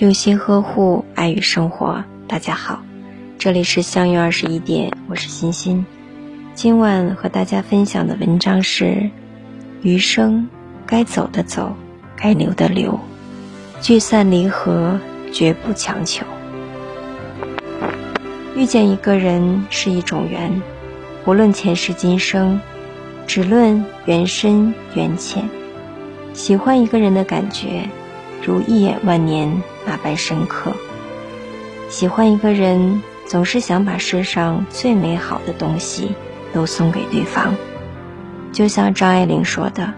用心呵护爱与生活，大家好，这里是相约二十一点，我是欣欣。今晚和大家分享的文章是：余生该走的走，该留的留，聚散离合绝不强求。遇见一个人是一种缘，无论前世今生，只论缘深缘浅。喜欢一个人的感觉。如一眼万年那般深刻。喜欢一个人，总是想把世上最美好的东西都送给对方。就像张爱玲说的：“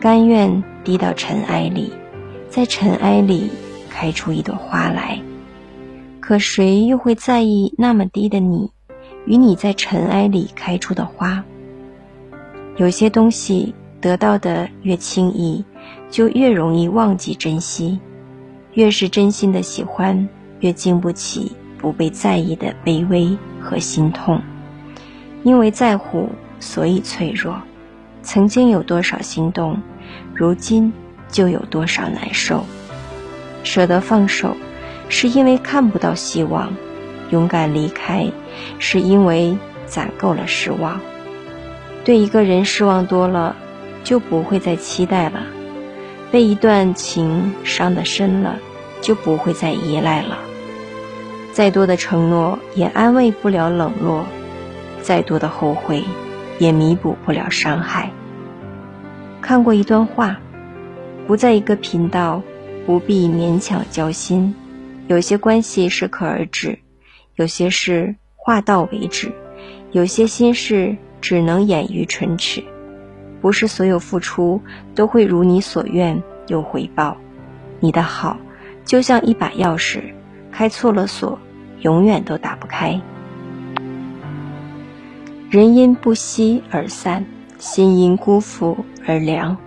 甘愿低到尘埃里，在尘埃里开出一朵花来。”可谁又会在意那么低的你，与你在尘埃里开出的花？有些东西得到的越轻易。就越容易忘记珍惜，越是真心的喜欢，越经不起不被在意的卑微和心痛。因为在乎，所以脆弱。曾经有多少心动，如今就有多少难受。舍得放手，是因为看不到希望；勇敢离开，是因为攒够了失望。对一个人失望多了，就不会再期待了。被一段情伤得深了，就不会再依赖了。再多的承诺也安慰不了冷落，再多的后悔也弥补不了伤害。看过一段话：不在一个频道，不必勉强交心。有些关系适可而止，有些事话到为止，有些心事只能掩于唇齿。不是所有付出都会如你所愿有回报，你的好就像一把钥匙，开错了锁，永远都打不开。人因不惜而散，心因辜负而凉。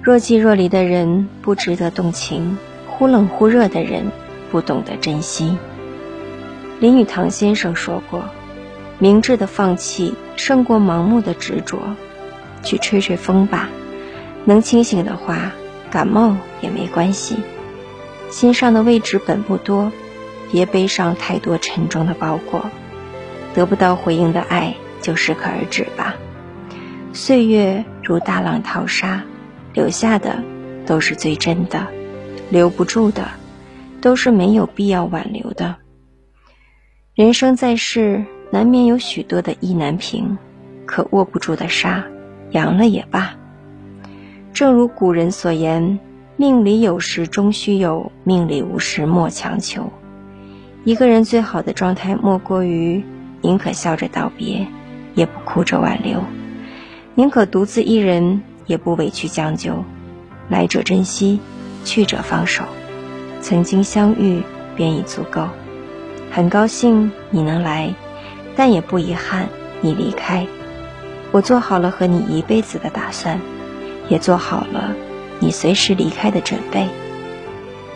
若即若离的人不值得动情，忽冷忽热的人不懂得珍惜。林语堂先生说过：“明智的放弃胜过盲目的执着。”去吹吹风吧，能清醒的话，感冒也没关系。心上的位置本不多，别背上太多沉重的包裹。得不到回应的爱，就适可而止吧。岁月如大浪淘沙，留下的都是最真的，留不住的，都是没有必要挽留的。人生在世，难免有许多的意难平，可握不住的沙。扬了也罢。正如古人所言：“命里有时终须有，命里无时莫强求。”一个人最好的状态，莫过于宁可笑着道别，也不哭着挽留；宁可独自一人，也不委屈将就。来者珍惜，去者放手。曾经相遇，便已足够。很高兴你能来，但也不遗憾你离开。我做好了和你一辈子的打算，也做好了你随时离开的准备。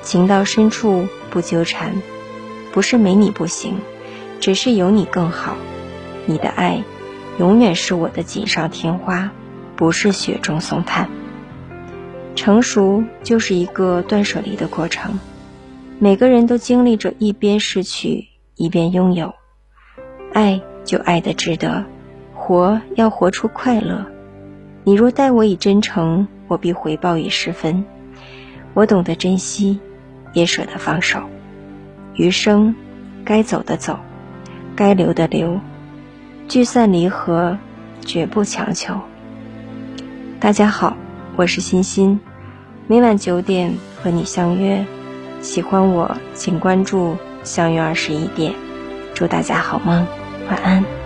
情到深处不纠缠，不是没你不行，只是有你更好。你的爱，永远是我的锦上添花，不是雪中送炭。成熟就是一个断舍离的过程，每个人都经历着一边失去一边拥有，爱就爱得值得。活要活出快乐，你若待我以真诚，我必回报以十分。我懂得珍惜，也舍得放手。余生，该走的走，该留的留，聚散离合，绝不强求。大家好，我是欣欣，每晚九点和你相约。喜欢我，请关注“相约二十一点”。祝大家好梦，晚安。